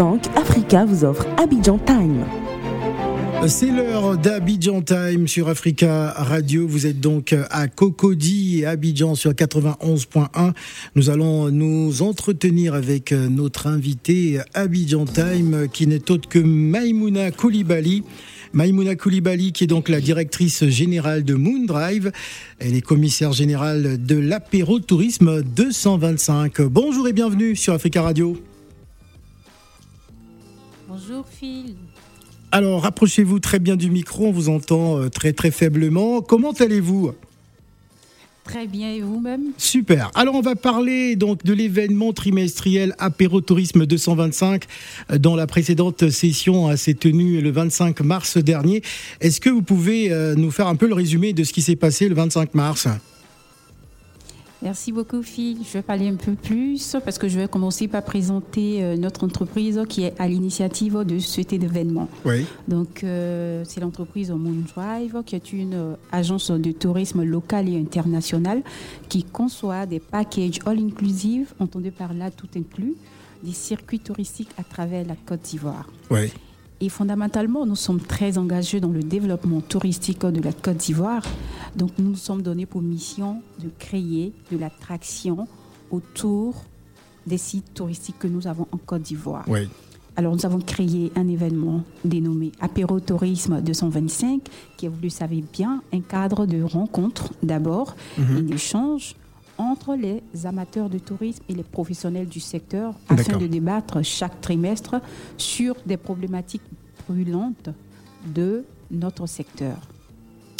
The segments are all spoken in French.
Bank Africa vous offre Abidjan Time. C'est l'heure d'Abidjan Time sur Africa Radio. Vous êtes donc à Cocody et Abidjan sur 91.1. Nous allons nous entretenir avec notre invité Abidjan Time qui n'est autre que Maimouna Koulibaly. Maïmouna Koulibaly, qui est donc la directrice générale de Moondrive. Elle est commissaire générale de l'apéro tourisme 225. Bonjour et bienvenue sur Africa Radio. Bonjour Phil. Alors, rapprochez-vous très bien du micro, on vous entend euh, très très faiblement. Comment allez-vous? Très bien, et vous-même? Super. Alors, on va parler donc de l'événement trimestriel Apéro Tourisme 225 dans la précédente session s'est tenue le 25 mars dernier. Est-ce que vous pouvez euh, nous faire un peu le résumé de ce qui s'est passé le 25 mars? Merci beaucoup, Phil. Je vais parler un peu plus parce que je vais commencer par présenter euh, notre entreprise qui est à l'initiative de cet événement. Oui. Donc, euh, c'est l'entreprise Moondrive qui est une euh, agence de tourisme local et international qui conçoit des packages all-inclusive, entendez par là tout inclus, des circuits touristiques à travers la Côte d'Ivoire. Oui. Et fondamentalement, nous sommes très engagés dans le développement touristique de la Côte d'Ivoire. Donc, nous nous sommes donnés pour mission de créer de l'attraction autour des sites touristiques que nous avons en Côte d'Ivoire. Oui. Alors, nous avons créé un événement dénommé Apéro Tourisme 225, qui est, vous le savez bien, un cadre de rencontre d'abord et d'échange entre les amateurs de tourisme et les professionnels du secteur afin de débattre chaque trimestre sur des problématiques brûlantes de notre secteur.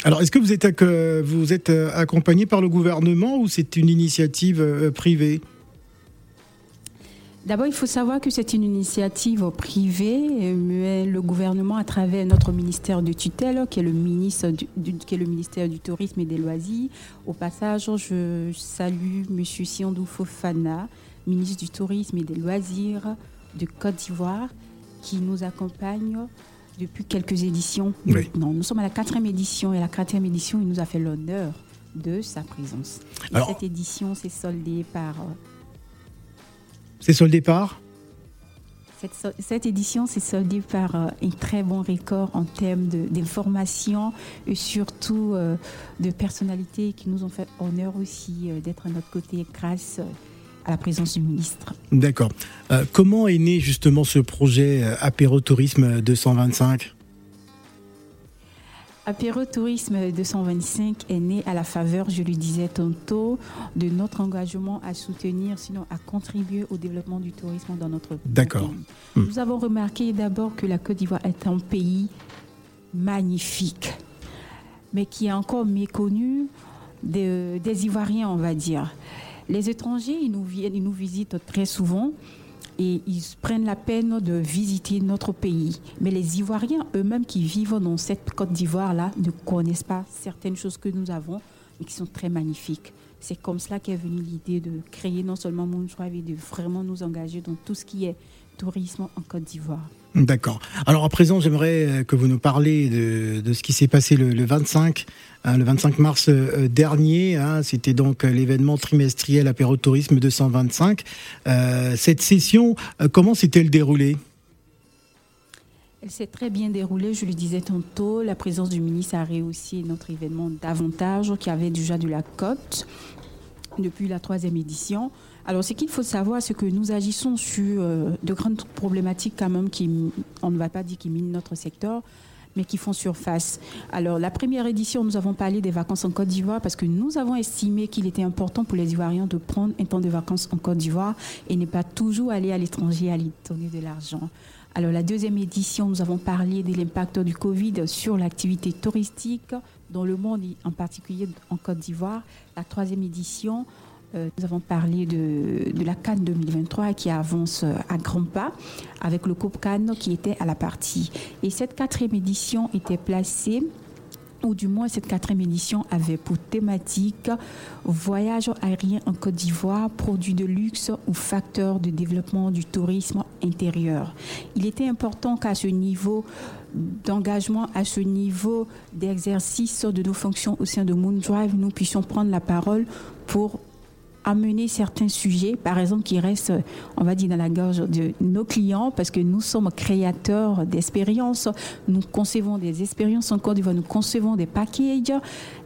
Alors, est-ce que vous êtes, vous êtes euh, accompagné par le gouvernement ou c'est une initiative euh, privée? D'abord, il faut savoir que c'est une initiative privée, mais le gouvernement, à travers notre ministère de tutelle, qui est le, ministre du, qui est le ministère du Tourisme et des Loisirs, au passage, je salue M. Siandou Fofana, ministre du Tourisme et des Loisirs de Côte d'Ivoire, qui nous accompagne depuis quelques éditions. Non, nous sommes à la quatrième édition et la quatrième édition, il nous a fait l'honneur de sa présence. cette édition s'est soldée par c'est soldé par cette, cette, édition s'est soldée par euh, un très bon record en termes d'information et surtout euh, de personnalités qui nous ont fait honneur aussi euh, d'être à notre côté grâce à la présence du ministre. D'accord. comment est né justement ce projet Apéro Tourisme 225 Apéro Tourisme 225 est né à la faveur, je le disais tantôt, de notre engagement à soutenir, sinon à contribuer au développement du tourisme dans notre pays. D'accord. Hmm. Nous avons remarqué d'abord que la Côte d'Ivoire est un pays magnifique, mais qui est encore méconnu des, des Ivoiriens, on va dire. Les étrangers, ils nous, viennent, ils nous visitent très souvent, et ils prennent la peine de visiter notre pays. Mais les Ivoiriens eux-mêmes qui vivent dans cette Côte d'Ivoire-là ne connaissent pas certaines choses que nous avons et qui sont très magnifiques. C'est comme cela qu'est venue l'idée de créer non seulement Moonstrive et de vraiment nous engager dans tout ce qui est tourisme en Côte d'Ivoire. D'accord. Alors à présent, j'aimerais euh, que vous nous parliez de, ce qui s'est passé le, 25, hein, le 25 mars euh, dernier. Hein. C'était donc l'événement trimestriel Apéro Tourisme 225. Euh, cette session, comment s'est-elle déroulée? Elle s'est très bien déroulée, je le disais tantôt. La présence du ministre a réussi notre événement davantage, qui avait déjà de la cote depuis la troisième édition. Alors, ce qu'il faut savoir, c'est que nous agissons sur euh, de grandes problématiques quand même qui, on ne va pas dire qui minent notre secteur, mais qui font surface. Alors, la première édition, nous avons parlé des vacances en Côte d'Ivoire parce que nous avons estimé qu'il était important pour les Ivoiriens de prendre un temps de vacances en Côte d'Ivoire et ne pas toujours aller à l'étranger à aller donner de l'argent. Alors, la deuxième édition, nous avons parlé de l'impact du Covid sur l'activité touristique dans le monde, en particulier en Côte d'Ivoire. La troisième édition, nous avons parlé de, la Cannes 2023 qui avance euh, à grands pas avec le Coupe Cannes qui était à la partie. Et cette quatrième édition était placée ou du moins cette quatrième édition avait pour thématique voyage aérien en Côte d'Ivoire, produits de luxe ou facteurs de développement du tourisme intérieur. Il était important qu'à ce niveau d'engagement, à ce niveau d'exercice de nos fonctions au sein de Moondrive, nous puissions prendre la parole pour amener certains sujets, par exemple, qui restent, on va dire, dans la gorge de nos clients, parce que nous sommes créateurs d'expériences. Nous concevons des expériences en Côte d'Ivoire, nous concevons des packages.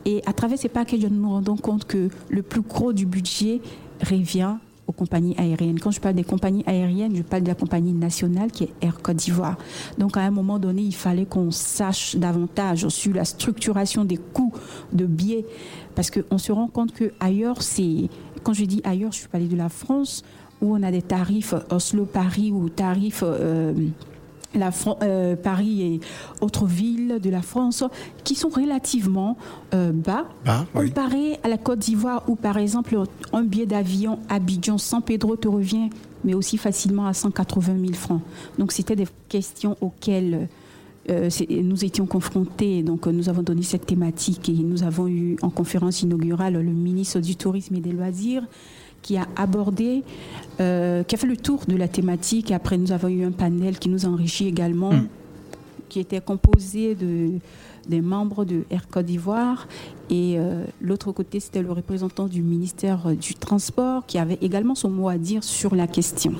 Et à travers ces packages, nous nous rendons compte que le plus gros du budget revient aux compagnies aériennes. Quand je parle des compagnies aériennes, je parle de la compagnie nationale qui est Air Côte d'Ivoire. Donc à un moment donné, il fallait qu'on sache davantage sur la structuration des coûts de billets parce qu'on se rend compte que ailleurs, c'est quand je dis ailleurs, je suis parler de la France où on a des tarifs Oslo-Paris ou tarifs euh, la, euh, Paris et autres villes de la France qui sont relativement euh, bas comparé à la Côte d'Ivoire où par exemple un billet d'avion Abidjan-San Pedro te revient mais aussi facilement à 180 000 francs. Donc c'était des questions auxquelles euh, nous étions confrontés, donc nous avons donné cette thématique et nous avons eu en conférence inaugurale le ministre du Tourisme et des Loisirs qui a abordé, euh, qui a fait le tour de la thématique. Après, nous avons eu un panel qui nous a enrichi également, hmm. qui était composé de, des membres de Air Côte d'Ivoire. Et euh, l'autre côté, c'était le représentant du ministère du Transport qui avait également son mot à dire sur la question.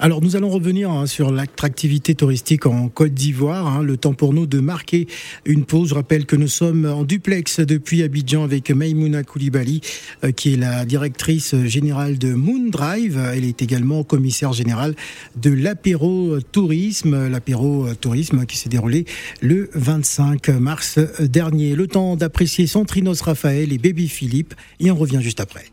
Alors nous allons revenir hein, sur l'attractivité touristique en Côte d'Ivoire. Hein. le temps pour nous de marquer une pause. Je rappelle que nous sommes en duplex depuis Abidjan avec Maimouna Koulibaly, euh, qui est la directrice générale de Moon Drive. Elle est également commissaire générale de l'apéro tourisme, l'apéro tourisme qui s'est déroulé le 25 mars dernier. Le temps d'apprécier Centrinos Raphaël et Baby Philippe et on revient juste après.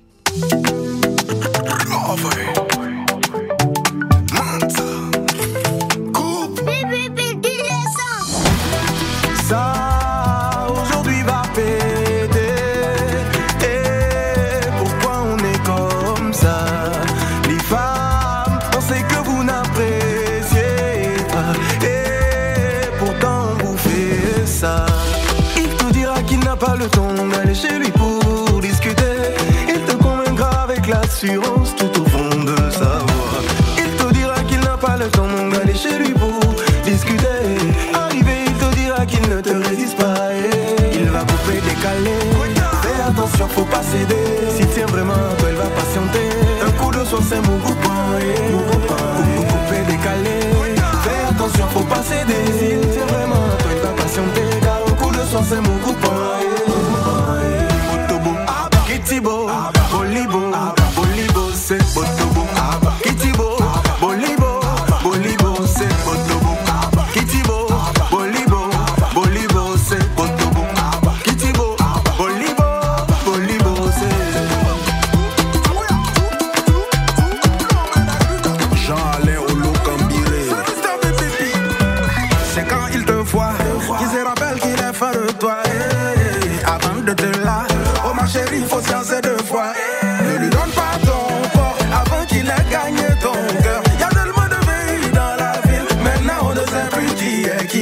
Tout au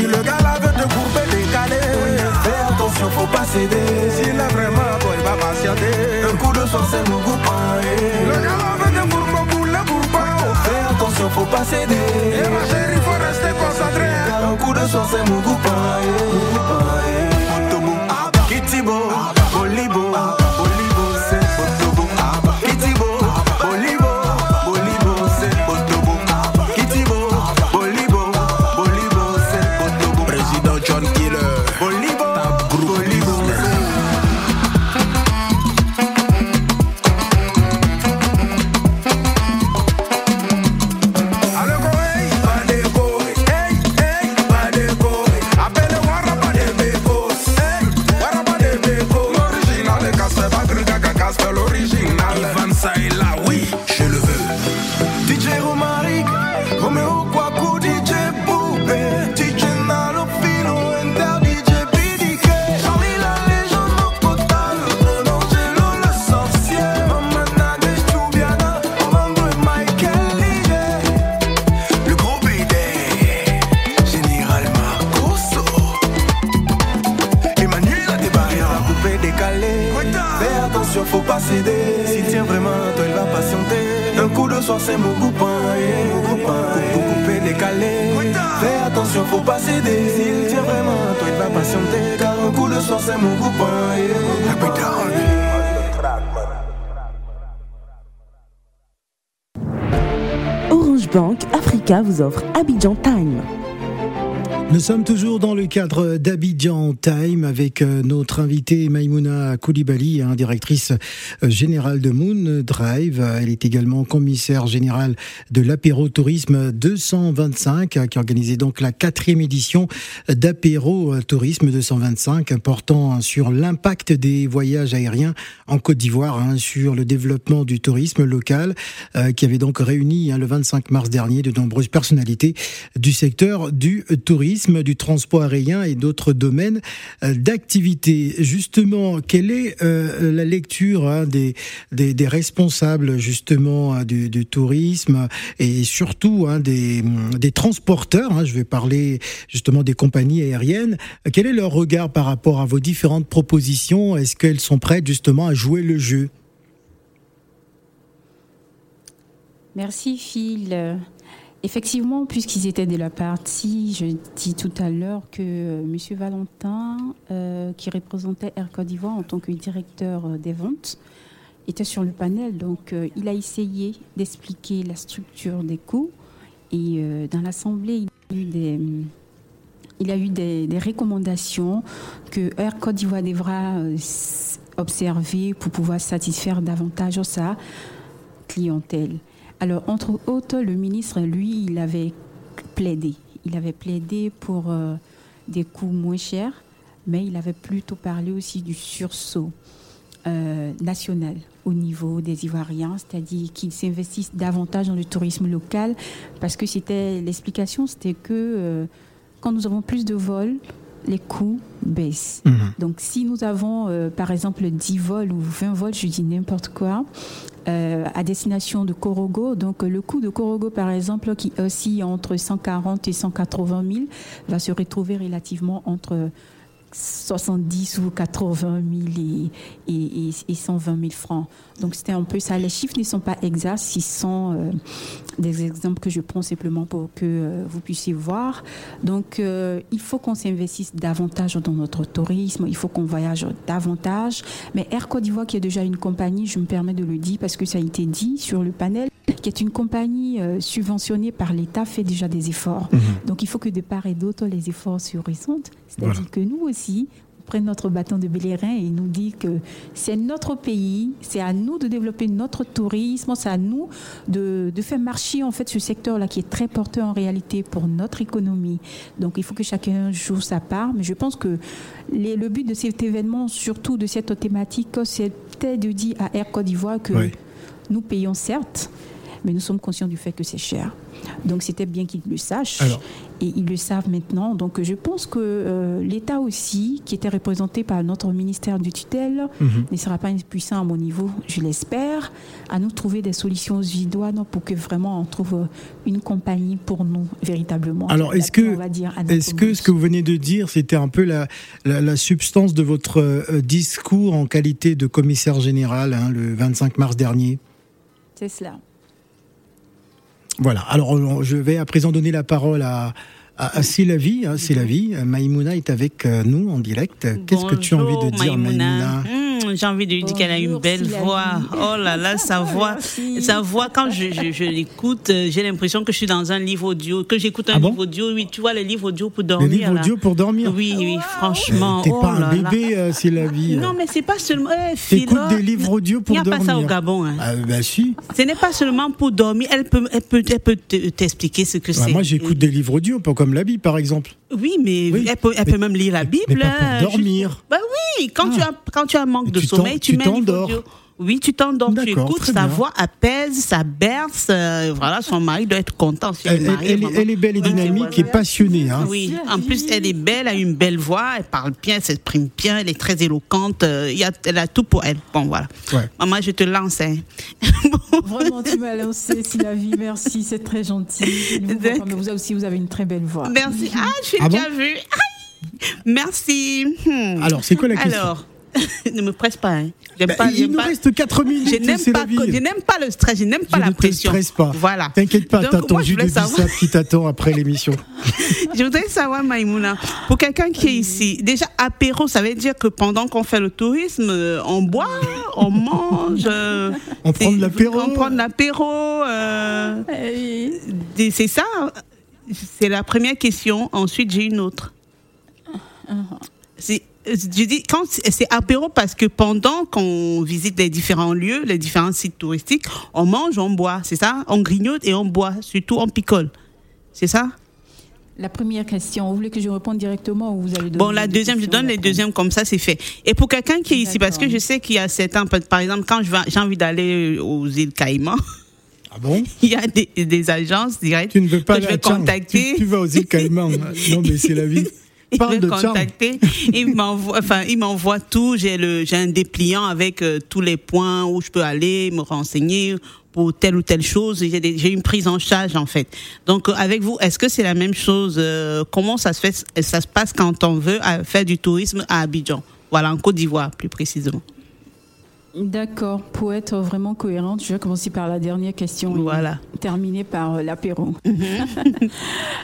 Le gars là veut te courber, décaler. Fais attention, faut pas céder. S'il est vraiment bon, il va patienter. Un coup de sorcier nous coupe Le eh. gars là veut te courber, boule, courbe. Oh. Fais attention, faut pas céder. Et ma chérie, faut rester concentré. Hein. Un coup de sorcier nous coupe c'est mon coupin beaucoup coupé, décalé. Fais attention, faut pas céder. S'il tient vraiment, toi il va patienter. Car un coup le soir, c'est mon coupé. Orange Bank Africa vous offre Abidjan Time. Nous sommes toujours dans le cadre d'Abidjan Time avec euh, notre invitée Maimouna Koulibaly, hein, directrice euh, générale de Moon Drive. Elle est également commissaire générale de l'apéro tourisme 225 euh, qui organisait donc la quatrième édition d'apéro tourisme 225 portant hein, sur l'impact des voyages aériens en Côte d'Ivoire, hein, sur le développement du tourisme local qui avait donc réuni le 25 mars dernier de nombreuses personnalités du secteur du tourisme du transport aérien et d'autres domaines euh, d'activité. Justement, quelle est euh, la lecture hein, des, des, responsables justement hein, du, tourisme et surtout hein, des, des transporteurs Je vais parler justement des compagnies aériennes. Quel est leur regard par rapport à vos différentes propositions? Est-ce qu'elles sont prêtes justement à jouer le jeu? Merci Phil. Effectivement, puisqu'ils étaient de la partie, je dis tout à l'heure que euh, M. Valentin, euh, qui représentait Air Côte d'Ivoire en tant que directeur euh, des ventes, était sur le panel. Donc, il a essayé d'expliquer la structure des coûts. Et dans l'Assemblée, il a eu des, il a eu des, recommandations que Air Côte d'Ivoire devra observer pour pouvoir satisfaire davantage sa clientèle. Alors, entre autres, le ministre, lui, il avait plaidé. Il avait plaidé pour euh, des coûts moins chers, mais il avait plutôt parlé aussi du sursaut euh, national au niveau des Ivoiriens, c'est-à-dire qu'ils s'investissent davantage dans le tourisme local, parce que c'était l'explication, c'était que euh, quand nous avons plus de vols, les coûts baissent. Mhm. Donc si nous avons par exemple 10 vols ou 20 vols, je dis n'importe quoi, euh, à destination de Korogo. Donc le coût de Korogo, par exemple, qui oscille entre 140 et 180 000, va se retrouver relativement entre 70 ou 80 000 et, et, 120 000 francs. Donc c'était un peu ça. Les chiffres ne sont pas exacts, ce sont euh, des exemples que je prends simplement pour que euh, vous puissiez voir. Donc euh, il faut qu'on s'investisse davantage dans notre tourisme, il faut qu'on voyage davantage. Mais Air Côte d'Ivoire, qui est déjà une compagnie, je me permets de le dire parce que ça a été dit sur le panel, qui est une compagnie subventionnée par l'État, fait déjà des efforts. Mhm. Donc il faut que de part et d'autre, les efforts se ressentent. C'est-à-dire que nous aussi, prenne notre bâton de Bélérin et nous dit que c'est notre pays, c'est à nous de développer notre tourisme, c'est à nous de, de, faire marcher en fait ce secteur-là qui est très porteur en réalité pour notre économie. Donc il faut que chacun joue sa part, mais je pense que les, le but de cet événement, surtout de cette thématique, c'était de dire à Air Côte d'Ivoire que nous payons certes, mais nous sommes conscients du fait que c'est cher. Donc c'était bien qu'ils le sachent. et ils le savent maintenant. Donc je pense que euh, l'État aussi, qui était représenté par notre ministère du tutelle, mhm. ne sera pas impuissant à mon niveau, je l'espère, à nous trouver des solutions idoines pour que vraiment on trouve une compagnie pour nous véritablement. Alors est-ce que, est-ce que ce que vous venez de dire, c'était un peu la, la, substance de votre euh, discours en qualité de commissaire général hein, le 25 mars dernier? C'est cela. Voilà. Alors, je vais à présent donner la parole à, à, C'est la vie, hein, c'est la vie. Maïmouna est avec euh, nous en direct. Qu'est-ce que tu as envie de dire, Maïmouna, J'ai envie de dire qu'elle a une belle voix. Oh là là, sa voix, sa voix. Quand je, je, l'écoute, euh, j'ai l'impression que je suis dans un livre audio, que j'écoute un ah livre audio. Oui, tu vois les livres audio pour dormir. Les livres audio pour dormir? Oui, oui, franchement. T'es pas oh un bébé, euh, c'est la vie. Non, mais c'est pas seulement. Eh, T'écoutes des livres audio pour dormir. Il n'y a pas ça au Gabon. Hein. Ah, bah si. Ce n'est pas seulement pour dormir. Elle peut, elle peut, elle peut t'expliquer ce que c'est. Moi, j'écoute des livres audio, pas comme la Bible, par exemple. Oui, mais Elle, peut, elle peut, même lire la Bible. Mais pas pour hein, dormir. Bah oui, quand, tu ah. as, quand tu as un manque de sommeil, tu, tu mets oui, tu t'endors, tu écoutes, sa voix apaise, ça berce. Euh, voilà, son mari doit être content. elle, elle, est belle et dynamique et passionnée. Hein. Oui, en plus, elle est belle, elle a une belle voix, elle parle bien, elle s'exprime bien, elle est très éloquente. Euh, y a, elle a tout pour elle. Bon, voilà. Maman, je te lance. Hein. Vraiment, tu m'as lancé, vie, Merci, c'est très gentil. Vous, vous aussi, vous avez une très belle voix. Merci. Ah, je suis ah déjà vue. Merci. Hmm. Alors, c'est quoi la question? Alors, ne me presse pas. Hein. Bah, il nous reste 4 minutes. Je n'aime pas, pas, le stress, je n'aime pas la pression. Ne te pas. Voilà. T'inquiète pas, t'as ton jus de savoir... qui t'attend après l'émission. je voudrais savoir, Maïmouna, pour quelqu'un qui est ici, déjà apéro, ça veut dire que pendant qu'on fait le tourisme, euh, on boit, on mange. Euh, on prend de l'apéro. On prend de l'apéro. Euh, c'est ça. C'est la première question. Ensuite, j'ai une autre. C'est je dis quand c'est apéro parce que pendant qu'on visite les différents lieux, les différents sites touristiques, on mange, on boit, c'est ça? On grignote et on boit, surtout on picole. C'est ça? La première question, vous voulez que je réponde directement ou vous allez Bon, la deuxième, je donne les deuxièmes comme ça, c'est fait. Et pour quelqu'un qui est ici, parce que je sais qu'il y a certains, par exemple, quand j'ai envie d'aller aux îles Caïmans, ah bon? Il y a des, agences directes tu ne veux pas que je vais contacter. Tu, tu, vas aux îles Caïmans. non, mais c'est la vie. Il me contacter. il m'envoie, enfin, il m'envoie tout. J'ai le, j'ai un dépliant avec euh, tous les points où je peux aller me renseigner pour telle ou telle chose. J'ai, j'ai une prise en charge en fait. Donc euh, avec vous, est-ce que c'est la même chose euh, Comment ça se fait Ça se passe quand on veut faire du tourisme à Abidjan? Voilà, en Côte d'Ivoire plus précisément. D'accord. Pour être vraiment cohérente, je vais commencer par la dernière question. Voilà. Et terminer par euh, l'apéro. Mhm.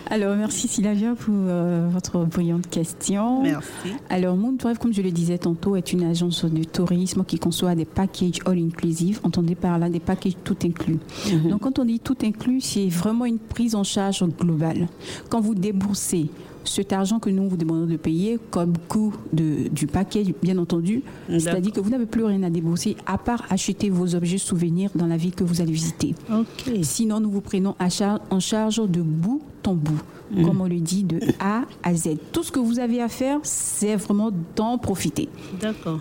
Alors, merci Sylvia pour euh, votre brillante question. Merci. Alors, Moon comme je le disais tantôt, est une agence de tourisme qui conçoit des packages all-inclusive. Entendez par là des packages tout inclus. Mhm. Donc, quand on dit tout inclus, c'est vraiment une prise en charge globale. Quand vous déboursez cet argent que nous vous demandons de payer comme coût de, du paquet, bien entendu, c'est-à-dire que vous n'avez plus rien à débourser à part acheter vos objets souvenirs dans la ville que vous allez visiter. Sinon, nous vous prenons en charge de bout en bout, mm. comme on le dit, de A à Z. Tout ce que vous avez à faire, c'est vraiment d'en profiter. D'accord.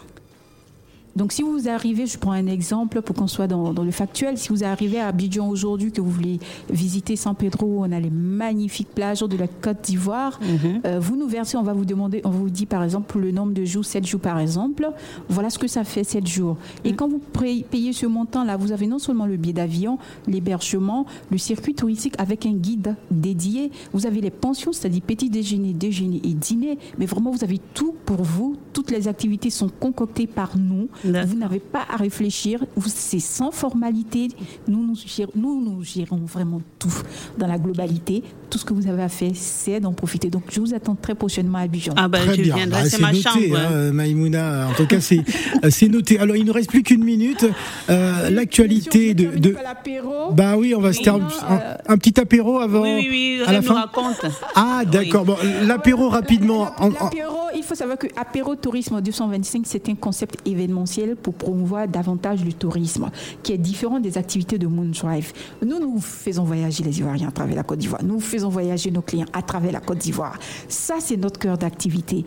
Donc, si vous arrivez, je prends un exemple pour qu'on soit dans, le factuel, si vous arrivez à Abidjan aujourd'hui, que vous voulez visiter San Pedro, on a les magnifiques plages de la Côte d'Ivoire, mhm. euh, vous nous versez, on va vous demander, on vous dit par exemple le nombre de jours, 7 jours par exemple, voilà ce que ça fait 7 jours. Et mhm. quand vous payez ce montant-là, vous avez non seulement le billet d'avion, l'hébergement, le circuit touristique avec un guide dédié, vous avez les pensions, c'est-à-dire petit déjeuner, déjeuner et dîner, mais vraiment vous avez tout pour vous, toutes les activités sont concoctées par nous. Vous n'avez pas à réfléchir. C'est sans formalité. Nous, nous, gérons, nous, nous gérons vraiment tout dans la globalité. Tout ce que vous avez à faire, c'est d'en profiter. Donc, je vous attends très prochainement à Bijan. Ah, bah, très je bien. viendrai, bah, c'est ma noté, chambre. Hein, Maïmouna, en tout cas, euh, c'est noté. Alors, il ne nous reste plus qu'une minute. Euh, L'actualité de. de... Bah oui, on va se terminer. Euh, un, petit apéro avant. Oui, oui, oui. À la fin. raconte. Ah, d'accord. Bon, l'apéro rapidement. L'apéro, il faut savoir que Apéro Tourisme 225, c'est un concept événementiel pour promouvoir davantage le tourisme, qui est différent des activités de Moondrive. Nous, nous faisons voyager les Ivoiriens à travers la Côte d'Ivoire. Nous faisons voyager nos clients à travers la Côte d'Ivoire. Ça, c'est notre cœur d'activité.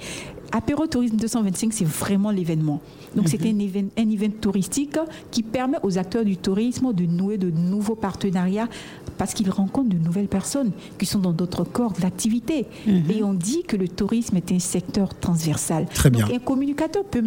Apéro Tourisme 225, c'est vraiment l'événement. Donc, c'est mhm. un, un event touristique qui permet aux acteurs du tourisme de nouer de nouveaux partenariats parce qu'ils rencontrent de nouvelles personnes qui sont dans d'autres corps d'activité. Mhm. Et on dit que le tourisme est un secteur transversal. Très bien. Donc, un communicateur peut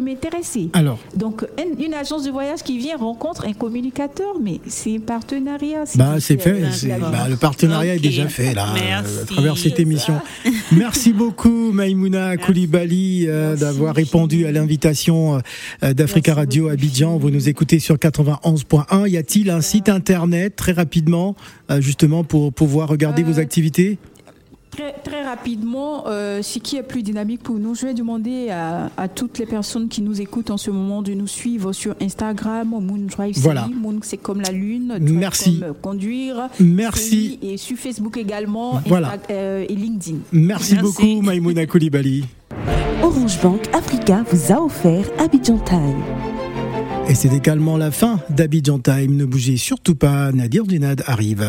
m'intéresser. Alors. Donc, une, agence de voyage qui vient rencontre un communicateur, mais c'est un partenariat. Bah, c'est fait. Bah, le partenariat est déjà fait, là, à travers cette émission. Merci beaucoup, Maïmouna Koulibaly, euh, d'avoir répondu à l'invitation euh, d'Africa Radio Abidjan. Vous nous écoutez sur 91.1. Y a-t-il un site internet, très rapidement, euh, justement, pour pouvoir regarder vos activités? Très, très, rapidement, euh, ce qui est plus dynamique pour nous, je vais demander à, toutes les personnes qui nous écoutent en ce moment de nous suivre sur Instagram, Moon Drive voilà. Moon c'est comme la lune, Merci. comme conduire. Merci. Et sur Facebook également, voilà. Euh, et LinkedIn. Merci, beaucoup, Maïmouna Koulibaly. Orange Bank Africa vous a offert Abidjan Time. Et c'est également la fin d'Abidjan Time. Ne bougez surtout pas, Nadir Dunad arrive.